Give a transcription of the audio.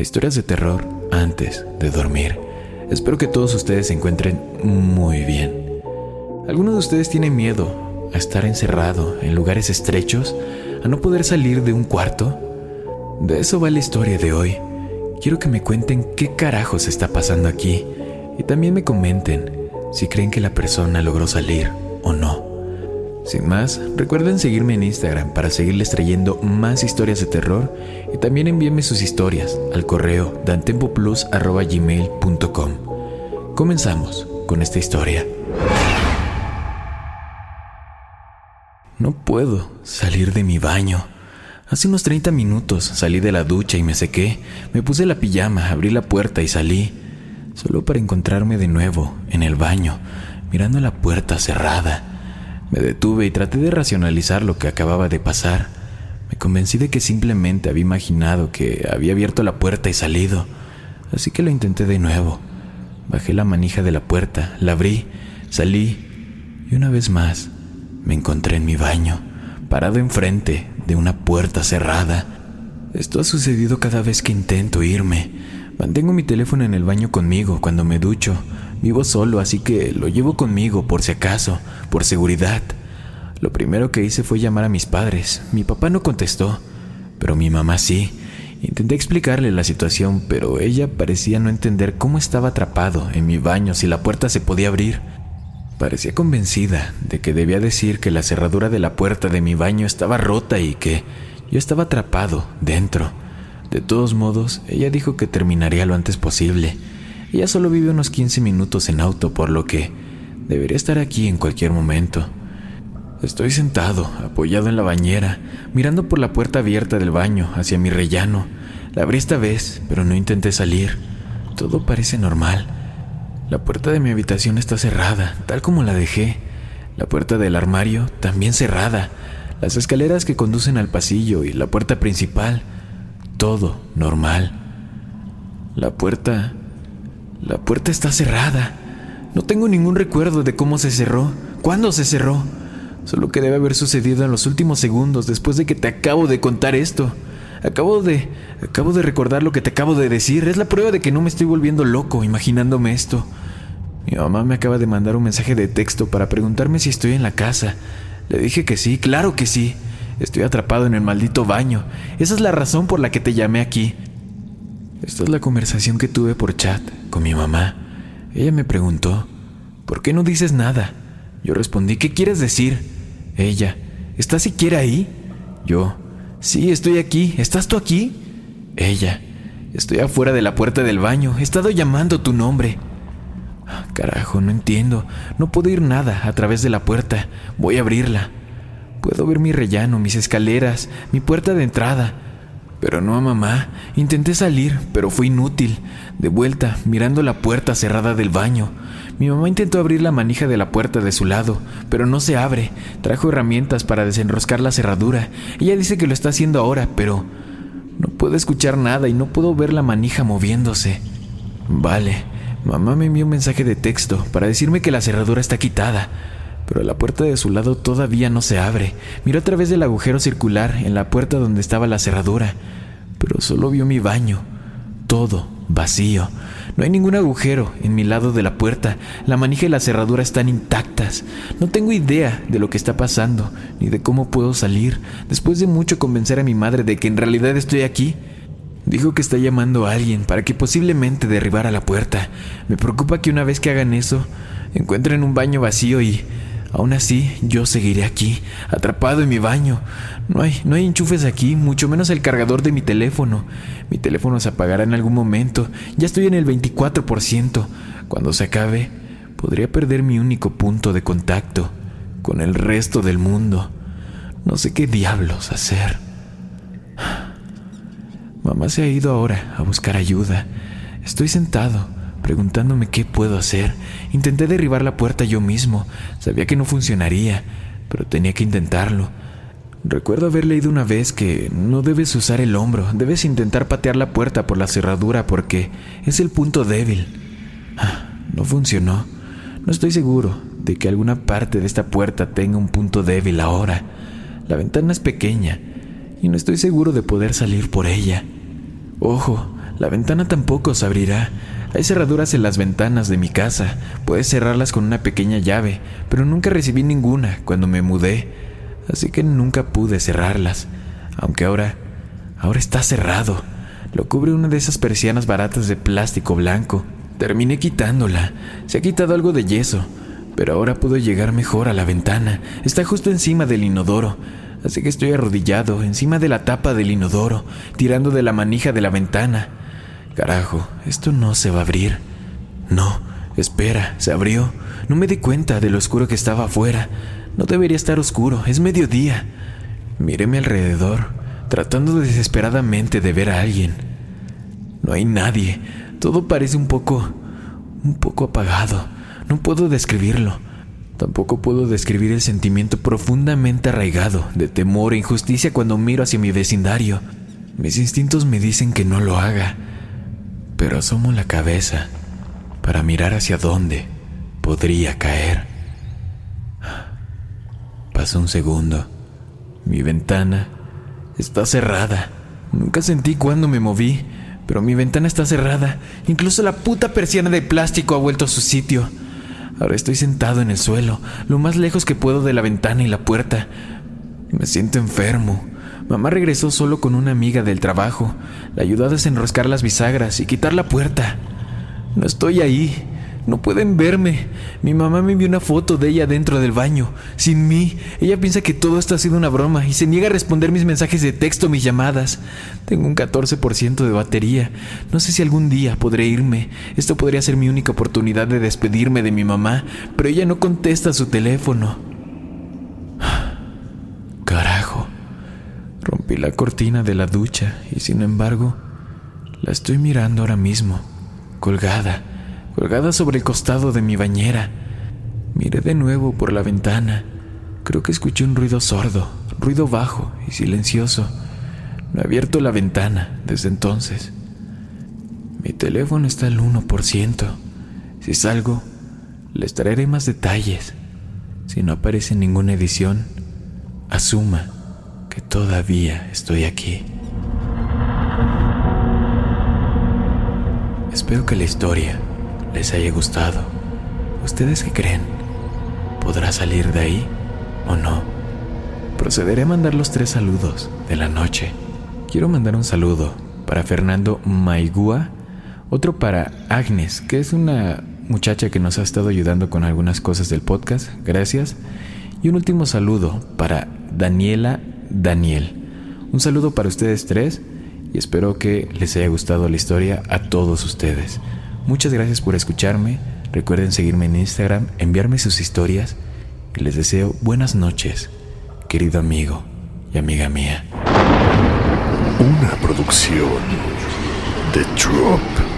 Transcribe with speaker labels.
Speaker 1: historias de terror antes de dormir. Espero que todos ustedes se encuentren muy bien. ¿Alguno de ustedes tiene miedo a estar encerrado en lugares estrechos, a no poder salir de un cuarto? De eso va la historia de hoy. Quiero que me cuenten qué carajos está pasando aquí y también me comenten si creen que la persona logró salir o no. Sin más, recuerden seguirme en Instagram para seguirles trayendo más historias de terror y también envíenme sus historias al correo dantempoplus.gmail.com. Comenzamos con esta historia. No puedo salir de mi baño. Hace unos 30 minutos salí de la ducha y me sequé, me puse la pijama, abrí la puerta y salí, solo para encontrarme de nuevo en el baño, mirando la puerta cerrada. Me detuve y traté de racionalizar lo que acababa de pasar. Me convencí de que simplemente había imaginado que había abierto la puerta y salido, así que lo intenté de nuevo. Bajé la manija de la puerta, la abrí, salí y una vez más me encontré en mi baño, parado enfrente de una puerta cerrada. Esto ha sucedido cada vez que intento irme. Mantengo mi teléfono en el baño conmigo cuando me ducho, Vivo solo, así que lo llevo conmigo por si acaso, por seguridad. Lo primero que hice fue llamar a mis padres. Mi papá no contestó, pero mi mamá sí. Intenté explicarle la situación, pero ella parecía no entender cómo estaba atrapado en mi baño si la puerta se podía abrir. Parecía convencida de que debía decir que la cerradura de la puerta de mi baño estaba rota y que yo estaba atrapado dentro. De todos modos, ella dijo que terminaría lo antes posible. Ella solo vive unos 15 minutos en auto, por lo que debería estar aquí en cualquier momento. Estoy sentado, apoyado en la bañera, mirando por la puerta abierta del baño hacia mi rellano. La abrí esta vez, pero no intenté salir. Todo parece normal. La puerta de mi habitación está cerrada, tal como la dejé. La puerta del armario también cerrada. Las escaleras que conducen al pasillo y la puerta principal. Todo normal. La puerta la puerta está cerrada. No tengo ningún recuerdo de cómo se cerró, cuándo se cerró. Solo que debe haber sucedido en los últimos segundos después de que te acabo de contar esto. Acabo de... acabo de recordar lo que te acabo de decir. Es la prueba de que no me estoy volviendo loco imaginándome esto. Mi mamá me acaba de mandar un mensaje de texto para preguntarme si estoy en la casa. Le dije que sí, claro que sí. Estoy atrapado en el maldito baño. Esa es la razón por la que te llamé aquí. Esta es la conversación que tuve por chat con mi mamá. Ella me preguntó, ¿por qué no dices nada? Yo respondí, ¿qué quieres decir? Ella, ¿estás siquiera ahí? Yo, sí, estoy aquí. ¿Estás tú aquí? Ella, estoy afuera de la puerta del baño. He estado llamando tu nombre. Ah, carajo, no entiendo. No puedo ir nada a través de la puerta. Voy a abrirla. Puedo ver mi rellano, mis escaleras, mi puerta de entrada. Pero no a mamá. Intenté salir, pero fue inútil. De vuelta, mirando la puerta cerrada del baño. Mi mamá intentó abrir la manija de la puerta de su lado, pero no se abre. Trajo herramientas para desenroscar la cerradura. Ella dice que lo está haciendo ahora, pero no puedo escuchar nada y no puedo ver la manija moviéndose. Vale, mamá me envió un mensaje de texto para decirme que la cerradura está quitada, pero la puerta de su lado todavía no se abre. Miró a través del agujero circular en la puerta donde estaba la cerradura, pero solo vio mi baño, todo vacío. No hay ningún agujero en mi lado de la puerta. La manija y la cerradura están intactas. No tengo idea de lo que está pasando, ni de cómo puedo salir, después de mucho convencer a mi madre de que en realidad estoy aquí. Dijo que está llamando a alguien para que posiblemente derribara la puerta. Me preocupa que una vez que hagan eso, encuentren un baño vacío y aún así yo seguiré aquí, atrapado en mi baño. No hay, no hay enchufes aquí, mucho menos el cargador de mi teléfono. Mi teléfono se apagará en algún momento. Ya estoy en el 24%. Cuando se acabe, podría perder mi único punto de contacto con el resto del mundo. No sé qué diablos hacer. Mamá se ha ido ahora a buscar ayuda. Estoy sentado, preguntándome qué puedo hacer. Intenté derribar la puerta yo mismo. Sabía que no funcionaría, pero tenía que intentarlo. Recuerdo haber leído una vez que no debes usar el hombro, debes intentar patear la puerta por la cerradura porque es el punto débil. Ah, no funcionó. No estoy seguro de que alguna parte de esta puerta tenga un punto débil ahora. La ventana es pequeña y no estoy seguro de poder salir por ella. Ojo, la ventana tampoco se abrirá. Hay cerraduras en las ventanas de mi casa. Puedes cerrarlas con una pequeña llave, pero nunca recibí ninguna cuando me mudé. Así que nunca pude cerrarlas. Aunque ahora, ahora está cerrado. Lo cubre una de esas persianas baratas de plástico blanco. Terminé quitándola. Se ha quitado algo de yeso, pero ahora puedo llegar mejor a la ventana. Está justo encima del inodoro. Así que estoy arrodillado encima de la tapa del inodoro, tirando de la manija de la ventana. Carajo, esto no se va a abrir. No, espera, se abrió. No me di cuenta de lo oscuro que estaba afuera. No debería estar oscuro, es mediodía. Miré mi alrededor, tratando desesperadamente de ver a alguien. No hay nadie. Todo parece un poco... un poco apagado. No puedo describirlo. Tampoco puedo describir el sentimiento profundamente arraigado de temor e injusticia cuando miro hacia mi vecindario. Mis instintos me dicen que no lo haga, pero asomo la cabeza para mirar hacia dónde podría caer. Pasó un segundo. Mi ventana está cerrada. Nunca sentí cuando me moví, pero mi ventana está cerrada. Incluso la puta persiana de plástico ha vuelto a su sitio. Ahora estoy sentado en el suelo, lo más lejos que puedo de la ventana y la puerta. Me siento enfermo. Mamá regresó solo con una amiga del trabajo. La ayudó a desenroscar las bisagras y quitar la puerta. No estoy ahí. No pueden verme. Mi mamá me envió una foto de ella dentro del baño, sin mí. Ella piensa que todo esto ha sido una broma y se niega a responder mis mensajes de texto, mis llamadas. Tengo un 14% de batería. No sé si algún día podré irme. Esto podría ser mi única oportunidad de despedirme de mi mamá, pero ella no contesta su teléfono. Carajo. Rompí la cortina de la ducha y sin embargo, la estoy mirando ahora mismo, colgada colgada sobre el costado de mi bañera. Miré de nuevo por la ventana. Creo que escuché un ruido sordo, ruido bajo y silencioso. No he abierto la ventana desde entonces. Mi teléfono está al 1%. Si salgo, les traeré más detalles. Si no aparece ninguna edición, asuma que todavía estoy aquí. Espero que la historia les haya gustado. ¿Ustedes qué creen? ¿Podrá salir de ahí o no? Procederé a mandar los tres saludos de la noche. Quiero mandar un saludo para Fernando Maigua, otro para Agnes, que es una muchacha que nos ha estado ayudando con algunas cosas del podcast, gracias. Y un último saludo para Daniela Daniel. Un saludo para ustedes tres y espero que les haya gustado la historia a todos ustedes. Muchas gracias por escucharme. Recuerden seguirme en Instagram, enviarme sus historias y les deseo buenas noches, querido amigo y amiga mía.
Speaker 2: Una producción de Drop.